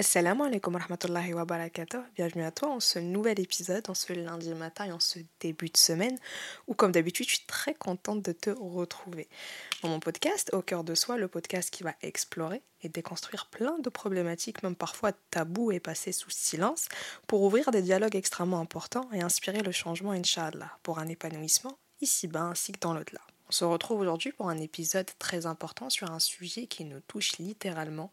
Assalamu alaikum rahmatullahi wa barakatuh. Bienvenue à toi en ce nouvel épisode, en ce lundi matin et en ce début de semaine où, comme d'habitude, je suis très contente de te retrouver. Dans mon podcast, Au cœur de soi, le podcast qui va explorer et déconstruire plein de problématiques, même parfois tabous et passées sous silence, pour ouvrir des dialogues extrêmement importants et inspirer le changement, Inch'Allah, pour un épanouissement ici-bas ainsi que dans l'au-delà. On se retrouve aujourd'hui pour un épisode très important sur un sujet qui nous touche littéralement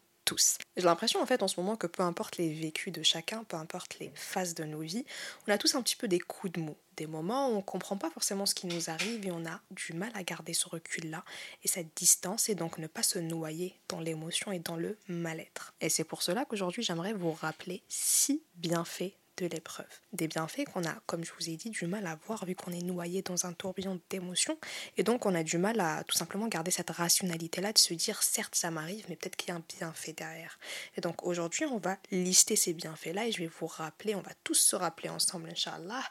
J'ai l'impression en fait en ce moment que peu importe les vécus de chacun, peu importe les phases de nos vies, on a tous un petit peu des coups de mou, des moments où on ne comprend pas forcément ce qui nous arrive et on a du mal à garder ce recul-là et cette distance et donc ne pas se noyer dans l'émotion et dans le mal-être. Et c'est pour cela qu'aujourd'hui j'aimerais vous rappeler six bienfaits de l'épreuve. Des bienfaits qu'on a, comme je vous ai dit, du mal à voir vu qu'on est noyé dans un tourbillon d'émotions. Et donc on a du mal à tout simplement garder cette rationalité-là, de se dire certes ça m'arrive, mais peut-être qu'il y a un bienfait derrière. Et donc aujourd'hui on va lister ces bienfaits-là et je vais vous rappeler, on va tous se rappeler ensemble, Inch'Allah,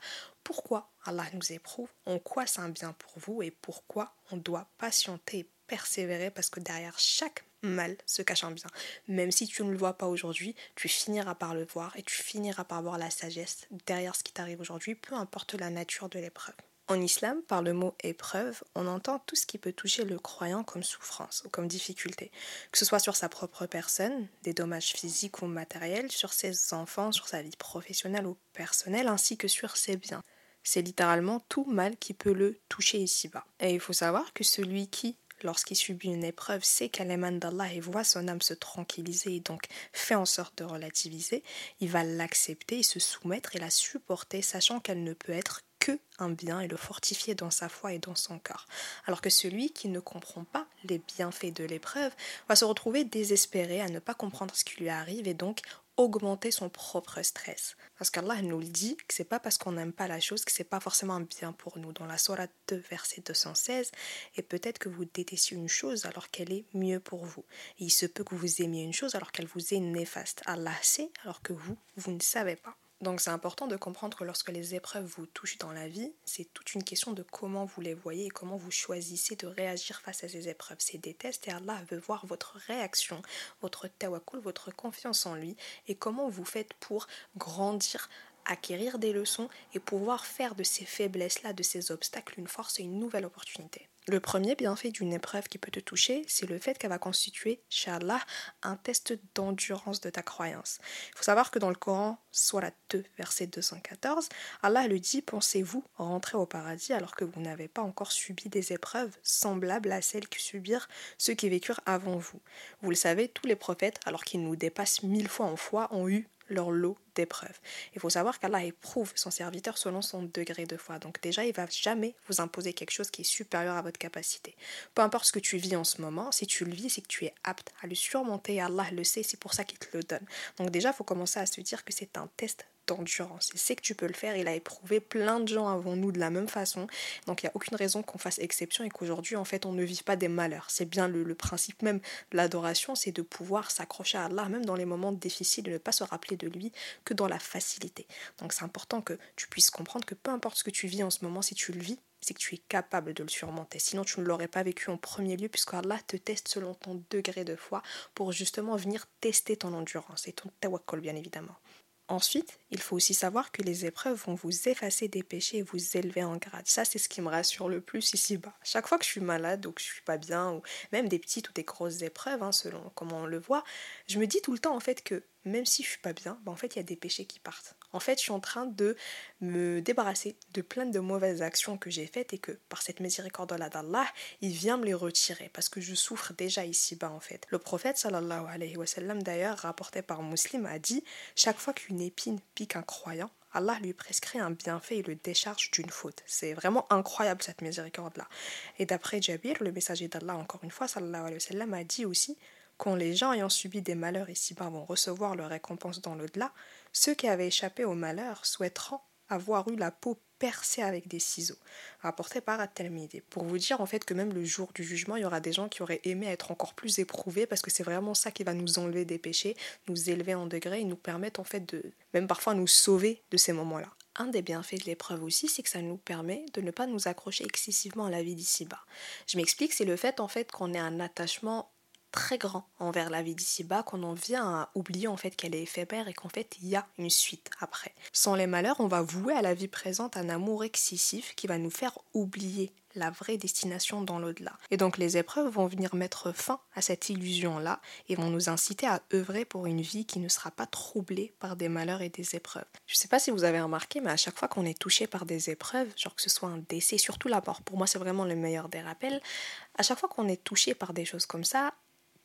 pourquoi Allah nous éprouve, en quoi c'est un bien pour vous et pourquoi on doit patienter et persévérer parce que derrière chaque mal se cache un bien. Même si tu ne le vois pas aujourd'hui, tu finiras par le voir et tu finiras par voir la sagesse derrière ce qui t'arrive aujourd'hui, peu importe la nature de l'épreuve. En islam, par le mot épreuve, on entend tout ce qui peut toucher le croyant comme souffrance ou comme difficulté, que ce soit sur sa propre personne, des dommages physiques ou matériels, sur ses enfants, sur sa vie professionnelle ou personnelle, ainsi que sur ses biens. C'est littéralement tout mal qui peut le toucher ici-bas. Et il faut savoir que celui qui lorsqu'il subit une épreuve, sait qu'elle émane d'Allah et voit son âme se tranquilliser et donc fait en sorte de relativiser, il va l'accepter et se soumettre et la supporter, sachant qu'elle ne peut être que un bien et le fortifier dans sa foi et dans son corps. Alors que celui qui ne comprend pas les bienfaits de l'épreuve va se retrouver désespéré à ne pas comprendre ce qui lui arrive et donc augmenter son propre stress. Parce qu'Allah nous le dit que c'est pas parce qu'on n'aime pas la chose que c'est pas forcément bien pour nous. Dans la Sourate 2, verset 216, et peut-être que vous détestiez une chose alors qu'elle est mieux pour vous. Et il se peut que vous aimiez une chose alors qu'elle vous est néfaste. Allah sait alors que vous, vous ne savez pas. Donc c'est important de comprendre que lorsque les épreuves vous touchent dans la vie, c'est toute une question de comment vous les voyez et comment vous choisissez de réagir face à ces épreuves. C'est des tests et Allah veut voir votre réaction, votre tawakkul, votre confiance en lui et comment vous faites pour grandir acquérir des leçons et pouvoir faire de ces faiblesses-là, de ces obstacles, une force et une nouvelle opportunité. Le premier bienfait d'une épreuve qui peut te toucher, c'est le fait qu'elle va constituer, chez Allah, un test d'endurance de ta croyance. Il faut savoir que dans le Coran, soit la 2, verset 214, Allah le dit Pensez-vous rentrer au paradis alors que vous n'avez pas encore subi des épreuves semblables à celles que subirent ceux qui vécurent avant vous? Vous le savez, tous les prophètes, alors qu'ils nous dépassent mille fois en foi, ont eu leur lot d'épreuves. Il faut savoir qu'Allah éprouve son serviteur selon son degré de foi. Donc déjà, il va jamais vous imposer quelque chose qui est supérieur à votre capacité. Peu importe ce que tu vis en ce moment, si tu le vis, c'est que tu es apte à le surmonter. Allah le sait, c'est pour ça qu'il te le donne. Donc déjà, il faut commencer à se dire que c'est un test d'endurance. Il sait que tu peux le faire, il a éprouvé plein de gens avant nous de la même façon. Donc il n'y a aucune raison qu'on fasse exception et qu'aujourd'hui, en fait, on ne vive pas des malheurs. C'est bien le, principe même de l'adoration, c'est de pouvoir s'accrocher à Allah, même dans les moments difficiles, de ne pas se rappeler de lui que dans la facilité. Donc c'est important que tu puisses comprendre que peu importe ce que tu vis en ce moment, si tu le vis, c'est que tu es capable de le surmonter. Sinon, tu ne l'aurais pas vécu en premier lieu, puisque Allah te teste selon ton degré de foi pour justement venir tester ton endurance et ton tawakkul, bien évidemment. Ensuite, il faut aussi savoir que les épreuves vont vous effacer des péchés et vous élever en grade. Ça, c'est ce qui me rassure le plus ici-bas. Chaque fois que je suis malade ou que je suis pas bien, ou même des petites ou des grosses épreuves, hein, selon comment on le voit, je me dis tout le temps en fait que même si je suis pas bien, bah, en fait, il y a des péchés qui partent. En fait, je suis en train de me débarrasser de plein de mauvaises actions que j'ai faites et que par cette miséricorde d'Allah, il vient me les retirer parce que je souffre déjà ici-bas en fait. Le prophète sallallahu alayhi wa sallam d'ailleurs rapporté par Muslim a dit chaque fois qu'une épine pique un croyant, Allah lui prescrit un bienfait et le décharge d'une faute. C'est vraiment incroyable cette miséricorde-là. Et d'après Jabir, le messager d'Allah, encore une fois, sallallahu alayhi wa sallam, a dit aussi quand les gens ayant subi des malheurs ici-bas vont recevoir leur récompense dans l'au-delà, ceux qui avaient échappé au malheur souhaiteront avoir eu la peau percée avec des ciseaux, rapporté par At-Talmidi. Pour vous dire en fait que même le jour du jugement, il y aura des gens qui auraient aimé être encore plus éprouvés parce que c'est vraiment ça qui va nous enlever des péchés, nous élever en degré et nous permettre en fait de même parfois nous sauver de ces moments-là. Un des bienfaits de l'épreuve aussi, c'est que ça nous permet de ne pas nous accrocher excessivement à la vie d'ici-bas. Je m'explique, c'est le fait en fait qu'on ait un attachement très grand envers la vie d'ici-bas qu'on en vient à oublier en fait qu'elle est éphémère et qu'en fait il y a une suite après. Sans les malheurs, on va vouer à la vie présente un amour excessif qui va nous faire oublier la vraie destination dans l'au-delà. Et donc les épreuves vont venir mettre fin à cette illusion-là et vont nous inciter à œuvrer pour une vie qui ne sera pas troublée par des malheurs et des épreuves. Je ne sais pas si vous avez remarqué, mais à chaque fois qu'on est touché par des épreuves, genre que ce soit un décès, surtout la mort, pour moi c'est vraiment le meilleur des rappels, à chaque fois qu'on est touché par des choses comme ça,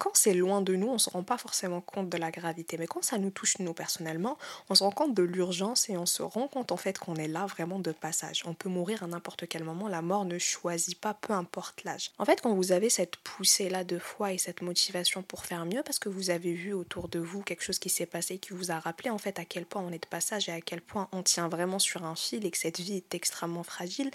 quand c'est loin de nous, on ne se rend pas forcément compte de la gravité. Mais quand ça nous touche nous personnellement, on se rend compte de l'urgence et on se rend compte en fait qu'on est là vraiment de passage. On peut mourir à n'importe quel moment, la mort ne choisit pas, peu importe l'âge. En fait, quand vous avez cette poussée-là de foi et cette motivation pour faire mieux, parce que vous avez vu autour de vous quelque chose qui s'est passé qui vous a rappelé en fait à quel point on est de passage et à quel point on tient vraiment sur un fil et que cette vie est extrêmement fragile,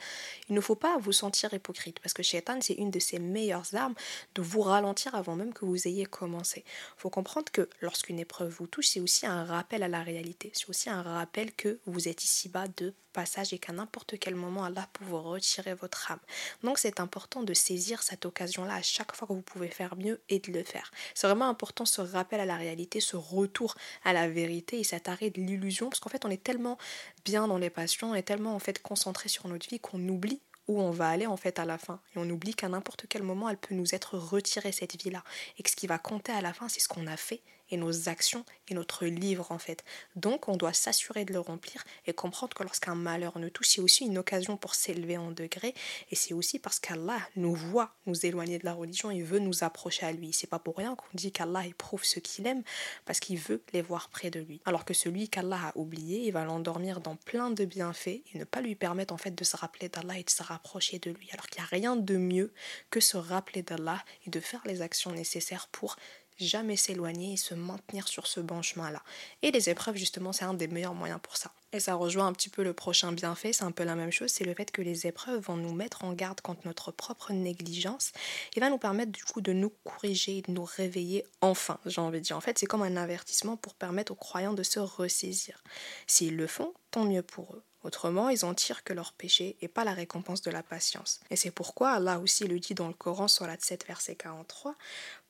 il ne faut pas vous sentir hypocrite parce que Shaitan, c'est une de ses meilleures armes de vous ralentir avant même que vous vous ayez commencé. Il faut comprendre que lorsqu'une épreuve vous touche, c'est aussi un rappel à la réalité. C'est aussi un rappel que vous êtes ici-bas de passage et qu'à n'importe quel moment, Allah peut vous retirer votre âme. Donc c'est important de saisir cette occasion-là à chaque fois que vous pouvez faire mieux et de le faire. C'est vraiment important ce rappel à la réalité, ce retour à la vérité et cet arrêt de l'illusion parce qu'en fait on est tellement bien dans les passions, on est tellement en fait concentré sur notre vie qu'on oublie où on va aller en fait à la fin. Et on oublie qu'à n'importe quel moment, elle peut nous être retirée cette vie-là. Et que ce qui va compter à la fin, c'est ce qu'on a fait et nos actions et notre livre en fait. Donc on doit s'assurer de le remplir et comprendre que lorsqu'un malheur nous touche, c'est aussi une occasion pour s'élever en degré et c'est aussi parce qu'Allah nous voit nous éloigner de la religion, il veut nous approcher à lui. C'est pas pour rien qu'on dit qu'Allah éprouve ceux qu'il aime parce qu'il veut les voir près de lui. Alors que celui qu'Allah a oublié, il va l'endormir dans plein de bienfaits et ne pas lui permettre en fait de se rappeler d'Allah et de se rapprocher de lui. Alors qu'il n'y a rien de mieux que se rappeler d'Allah et de faire les actions nécessaires pour jamais s'éloigner et se maintenir sur ce bon chemin-là. Et les épreuves, justement, c'est un des meilleurs moyens pour ça. Et ça rejoint un petit peu le prochain bienfait, c'est un peu la même chose, c'est le fait que les épreuves vont nous mettre en garde contre notre propre négligence et va nous permettre du coup de nous corriger, de nous réveiller enfin, j'ai envie de dire. En fait, c'est comme un avertissement pour permettre aux croyants de se ressaisir. S'ils le font, tant mieux pour eux. Autrement, ils en tirent que leur péché et pas la récompense de la patience. Et c'est pourquoi Allah aussi le dit dans le Coran sur la 7 verset 43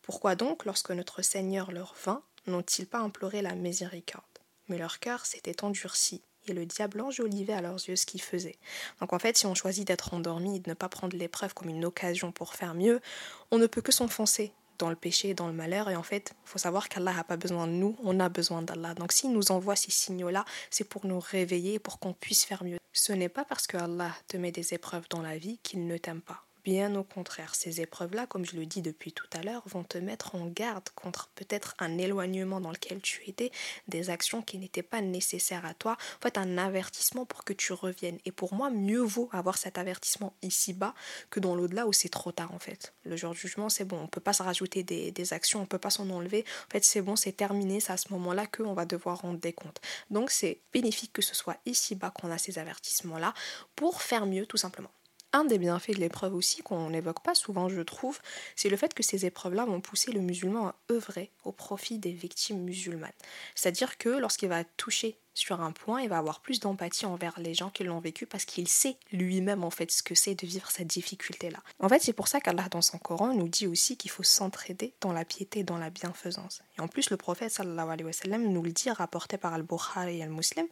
pourquoi donc, lorsque notre Seigneur leur vint, n'ont-ils pas imploré la miséricorde? Mais leur cœur s'était endurci, et le diable enjolivait à leurs yeux ce qu'ils faisaient. Donc en fait, si on choisit d'être endormi et de ne pas prendre l'épreuve comme une occasion pour faire mieux, on ne peut que s'enfoncer dans le péché, dans le malheur. Et en fait, il faut savoir qu'Allah n'a pas besoin de nous, on a besoin d'Allah. Donc s'il nous envoie ces signaux-là, c'est pour nous réveiller, pour qu'on puisse faire mieux. Ce n'est pas parce que Allah te met des épreuves dans la vie qu'il ne t'aime pas. Bien au contraire, ces épreuves-là, comme je le dis depuis tout à l'heure, vont te mettre en garde contre peut-être un éloignement dans lequel tu étais, des actions qui n'étaient pas nécessaires à toi, en fait un avertissement pour que tu reviennes. Et pour moi, mieux vaut avoir cet avertissement ici-bas que dans l'au-delà où c'est trop tard en fait. Le jour du jugement, c'est bon, on ne peut pas se rajouter des, actions, on ne peut pas s'en enlever. En fait, c'est bon, c'est terminé, c'est à ce moment-là qu'on va devoir rendre des comptes. Donc c'est bénéfique que ce soit ici-bas qu'on a ces avertissements-là pour faire mieux tout simplement. Un des bienfaits de l'épreuve aussi, qu'on n'évoque pas souvent, je trouve, c'est le fait que ces épreuves-là vont pousser le musulman à œuvrer au profit des victimes musulmanes. C'est-à-dire que lorsqu'il va toucher sur un point, il va avoir plus d'empathie envers les gens qui l'ont vécu parce qu'il sait lui-même en fait ce que c'est de vivre cette difficulté-là. En fait, c'est pour ça qu'Allah dans son Coran nous dit aussi qu'il faut s'entraider dans la piété, dans la bienfaisance. Et en plus, le prophète sallallahu nous le dit, rapporté par Al-Bukhari et Al-Muslim,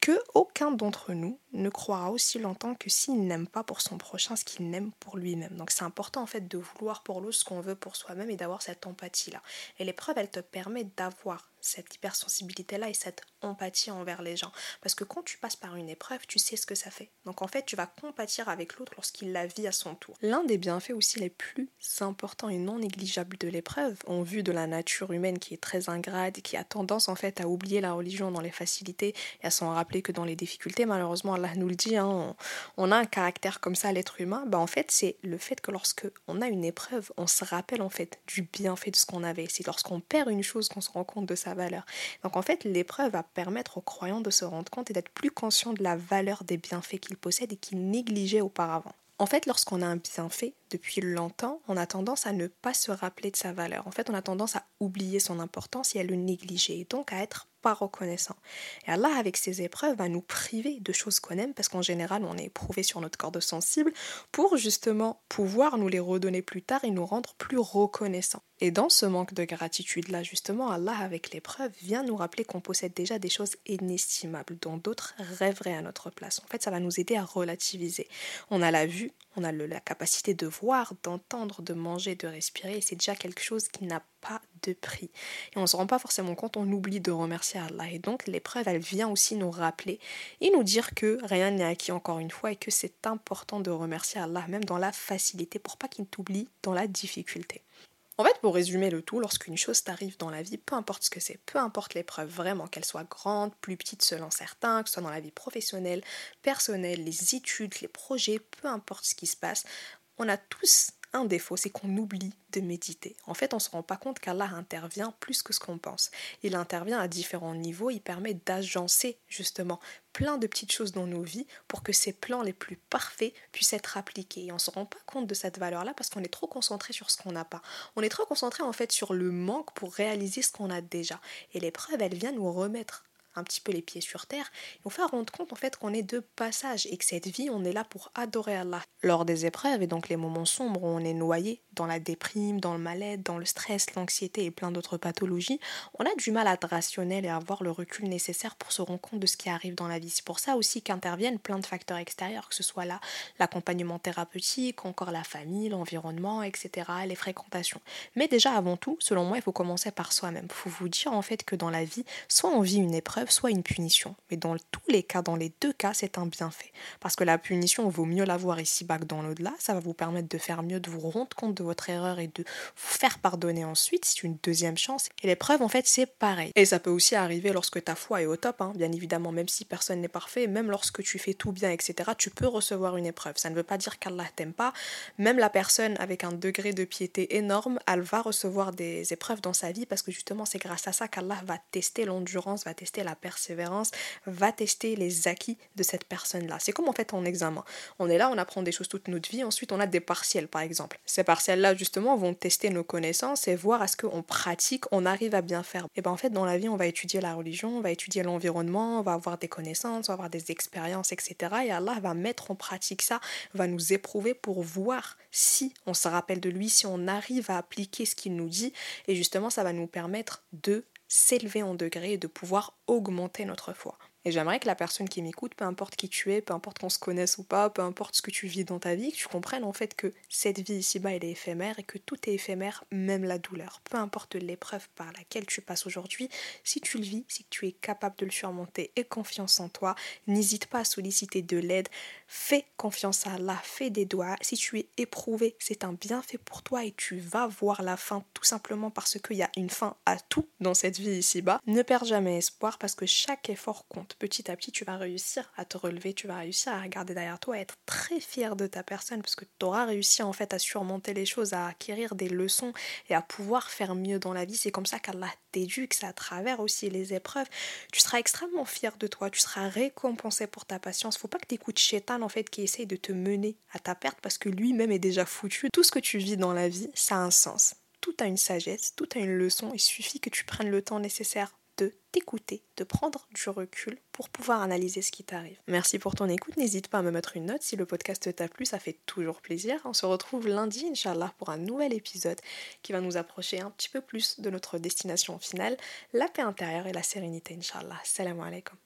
que aucun d'entre nous ne croira aussi longtemps que s'il n'aime pas pour son prochain ce qu'il n'aime pour lui-même. Donc c'est important en fait de vouloir pour l'autre ce qu'on veut pour soi-même et d'avoir cette empathie-là. Et l'épreuve, elle te permet d'avoir cette hypersensibilité-là et cette empathie envers les gens. Parce que quand tu passes par une épreuve, tu sais ce que ça fait. Donc en fait, tu vas compatir avec l'autre lorsqu'il la vit à son tour. L'un des bienfaits aussi les plus importants et non négligeables de l'épreuve, en vue de la nature humaine qui est très ingrate et qui a tendance en fait à oublier la religion dans les facilités et à s'en rappeler que dans les difficultés, malheureusement Allah nous le dit, hein, on, a un caractère comme ça l'être humain, bah en fait c'est le fait que lorsque on a une épreuve, on se rappelle en fait du bienfait de ce qu'on avait. C'est lorsqu'on perd une chose qu'on se rend compte de valeur. Donc en fait, l'épreuve va permettre aux croyants de se rendre compte et d'être plus conscients de la valeur des bienfaits qu'ils possèdent et qu'ils négligeaient auparavant. En fait, lorsqu'on a un bienfait depuis longtemps, on a tendance à ne pas se rappeler de sa valeur. En fait, on a tendance à oublier son importance et à le négliger, et donc à être pas reconnaissant. Et Allah, avec ses épreuves, va nous priver de choses qu'on aime, parce qu'en général, on est éprouvé sur notre corps de sensible, pour justement pouvoir nous les redonner plus tard et nous rendre plus reconnaissants. Et dans ce manque de gratitude-là, justement, Allah, avec l'épreuve, vient nous rappeler qu'on possède déjà des choses inestimables dont d'autres rêveraient à notre place. En fait, ça va nous aider à relativiser. On a la vue, on a la capacité de voir, d'entendre, de manger, de respirer, et c'est déjà quelque chose qui n'a pas de prix. Et on ne se rend pas forcément compte, on oublie de remercier Allah. Et donc l'épreuve, elle vient aussi nous rappeler et nous dire que rien n'est acquis encore une fois et que c'est important de remercier Allah, même dans la facilité, pour pas qu'il t'oublie dans la difficulté. En fait, pour résumer le tout, lorsqu'une chose t'arrive dans la vie, peu importe ce que c'est, peu importe l'épreuve, vraiment, qu'elle soit grande, plus petite selon certains, que ce soit dans la vie professionnelle, personnelle, les études, les projets, peu importe ce qui se passe, on a tous un défaut, c'est qu'on oublie de méditer. En fait, on ne se rend pas compte qu'Allah intervient plus que ce qu'on pense. Il intervient à différents niveaux, il permet d'agencer justement plein de petites choses dans nos vies pour que ces plans les plus parfaits puissent être appliqués. Et on ne se rend pas compte de cette valeur-là parce qu'on est trop concentré sur ce qu'on n'a pas. On est trop concentré en fait sur le manque pour réaliser ce qu'on a déjà. Et l'épreuve, elle vient nous remettre un petit peu les pieds sur terre, et on fait rendre compte en fait qu'on est de passage et que cette vie, on est là pour adorer Allah. Lors des épreuves et donc les moments sombres où on est noyé dans la déprime, dans le mal-être, dans le stress, l'anxiété et plein d'autres pathologies, on a du mal à être rationnel et à avoir le recul nécessaire pour se rendre compte de ce qui arrive dans la vie. C'est pour ça aussi qu'interviennent plein de facteurs extérieurs, que ce soit là l'accompagnement thérapeutique, encore la famille, l'environnement, etc., les fréquentations. Mais déjà avant tout, selon moi, il faut commencer par soi-même. Il faut vous dire en fait que dans la vie, soit on vit une épreuve, soit une punition. Mais dans tous les cas, dans les deux cas, c'est un bienfait. Parce que la punition, vaut mieux l'avoir ici-bas que dans l'au-delà. Ça va vous permettre de faire mieux, de vous rendre compte de votre erreur et de vous faire pardonner ensuite. C'est une deuxième chance. Et l'épreuve, en fait, c'est pareil. Et ça peut aussi arriver lorsque ta foi est au top, hein. bien évidemment, même si personne n'est parfait, même lorsque tu fais tout bien, etc., tu peux recevoir une épreuve. Ça ne veut pas dire qu'Allah t'aime pas. Même la personne avec un degré de piété énorme, elle va recevoir des épreuves dans sa vie parce que justement, c'est grâce à ça qu'Allah va tester l'endurance, va tester la persévérance va tester les acquis de cette personne-là. C'est comme en fait en examen. On est là, on apprend des choses toute notre vie, ensuite on a des partiels par exemple. Ces partiels-là justement vont tester nos connaissances et voir à ce qu'on pratique, on arrive à bien faire. Et ben en fait dans la vie on va étudier la religion, on va étudier l'environnement, on va avoir des connaissances, on va avoir des expériences, etc. Et Allah va mettre en pratique ça, va nous éprouver pour voir si on se rappelle de lui, si on arrive à appliquer ce qu'il nous dit. Et justement ça va nous permettre de s'élever en degré et de pouvoir augmenter notre foi. Et j'aimerais que la personne qui m'écoute, peu importe qui tu es, peu importe qu'on se connaisse ou pas, peu importe ce que tu vis dans ta vie, que tu comprennes en fait que cette vie ici-bas, elle est éphémère et que tout est éphémère, même la douleur. Peu importe l'épreuve par laquelle tu passes aujourd'hui, si tu le vis, si tu es capable de le surmonter et confiance en toi, n'hésite pas à solliciter de l'aide, fais confiance à Allah, fais des doigts. Si tu es éprouvé, c'est un bienfait pour toi et tu vas voir la fin tout simplement parce qu'il y a une fin à tout dans cette vie ici-bas. Ne perds jamais espoir parce que chaque effort compte petit à petit, tu vas réussir à te relever, tu vas réussir à regarder derrière toi, à être très fier de ta personne, parce que tu auras réussi en fait à surmonter les choses, à acquérir des leçons et à pouvoir faire mieux dans la vie. C'est comme ça qu'Allah t'éduque, c'est à travers aussi les épreuves. Tu seras extrêmement fier de toi, tu seras récompensé pour ta patience. Faut pas que tu écoutes Shaitan en fait qui essaye de te mener à ta perte parce que lui-même est déjà foutu. Tout ce que tu vis dans la vie, ça a un sens. Tout a une sagesse, tout a une leçon. Il suffit que tu prennes le temps nécessaire de t'écouter, de prendre du recul pour pouvoir analyser ce qui t'arrive. Merci pour ton écoute, n'hésite pas à me mettre une note si le podcast t'a plu, ça fait toujours plaisir. On se retrouve lundi, Inch'Allah, pour un nouvel épisode qui va nous approcher un petit peu plus de notre destination finale, la paix intérieure et la sérénité, Inch'Allah. Salam alaikum.